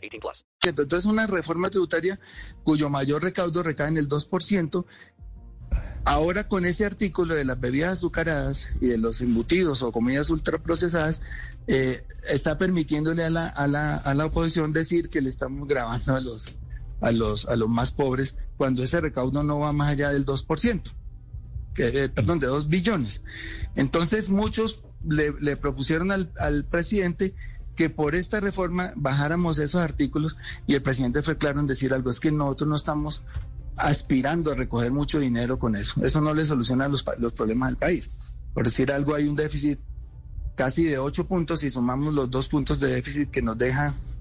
18 plus. Entonces, una reforma tributaria cuyo mayor recaudo recae en el 2%. Ahora, con ese artículo de las bebidas azucaradas y de los embutidos o comidas ultraprocesadas, eh, está permitiéndole a la, a, la, a la oposición decir que le estamos grabando a los a los, a los más pobres cuando ese recaudo no va más allá del 2%, que, eh, perdón, de 2 billones. Entonces muchos le, le propusieron al, al, presidente que por esta reforma bajáramos esos artículos y el presidente fue claro en decir algo, es que nosotros no estamos aspirando a recoger mucho dinero con eso. Eso no le soluciona los, los problemas del país. Por decir algo, hay un déficit casi de 8 puntos y sumamos los dos puntos de déficit que nos deja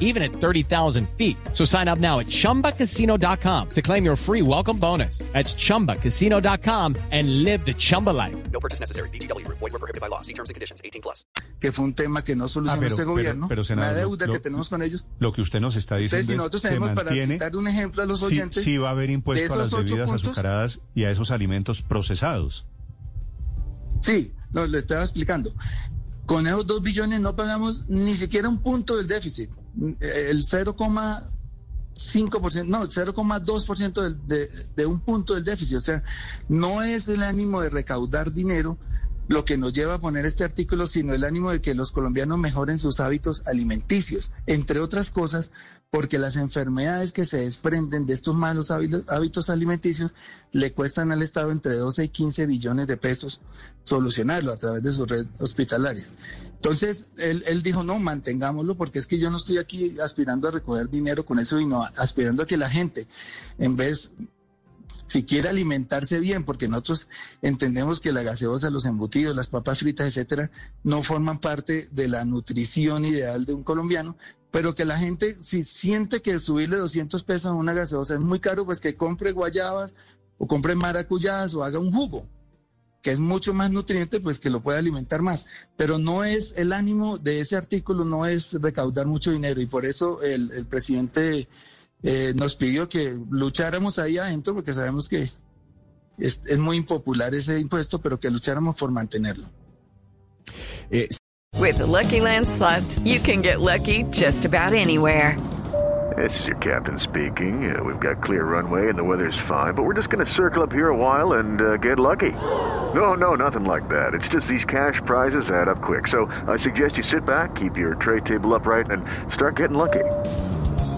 even at 30,000 feet. So sign up now at ChumbaCasino.com to claim your free welcome bonus. That's ChumbaCasino.com and live the Chumba life. No purchase necessary. BGW. Void were prohibited by law. See terms and conditions. 18 plus. Que fue un tema que no solucionó Ah, pero- este pero- gobierno. pero, senador, la deuda lo- que tenemos con ellos. Lo que usted nos está diciendo Entonces, si es, nosotros se tenemos, para mantiene, citar un ejemplo a los sí, oyentes, sí va a haber impuesto a las bebidas puntos- azucaradas y a esos alimentos procesados. Sí, no, le estaba explicando. Con esos dos billones no pagamos ni siquiera un punto del déficit. El 0,5%, no, el 0,2% del- de, de un punto del déficit. O sea, no es el ánimo de recaudar dinero lo que nos lleva a poner este artículo, sino el ánimo de que los colombianos mejoren sus hábitos alimenticios, entre otras cosas, porque las enfermedades que se desprenden de estos malos hábitos, alimenticios le cuestan al Estado entre 12 y 15 billones de pesos solucionarlo a través de su red hospitalaria. Entonces, él, él dijo, no, mantengámoslo, porque es que yo no estoy aquí aspirando a recoger dinero con eso, sino aspirando a que la gente, en vez si quiere alimentarse bien, porque nosotros entendemos que la gaseosa, los embutidos, las papas fritas, etcétera, no forman parte de la nutrición ideal de un colombiano, pero que la gente, si siente que subirle 200 pesos a una gaseosa es muy caro, pues que compre guayabas o compre maracuyás o haga un jugo que es mucho más nutriente, pues que lo puede alimentar más. Pero no es el ánimo de ese artículo, no es recaudar mucho dinero y por eso el presidente eh, nos pidió que lucháramos ahí adentro, porque sabemos que es, es muy impopular ese impuesto, pero que lucháramos por mantenerlo. With the Lucky Land slots, you can get lucky just about anywhere. This is your captain speaking. Uh, we've got clear runway and the weather's fine, but we're just going to circle up here a while and uh, get lucky. No, no, nothing like that. It's just these cash prizes add up quick. So I suggest you sit back, keep your tray table upright, and start getting lucky.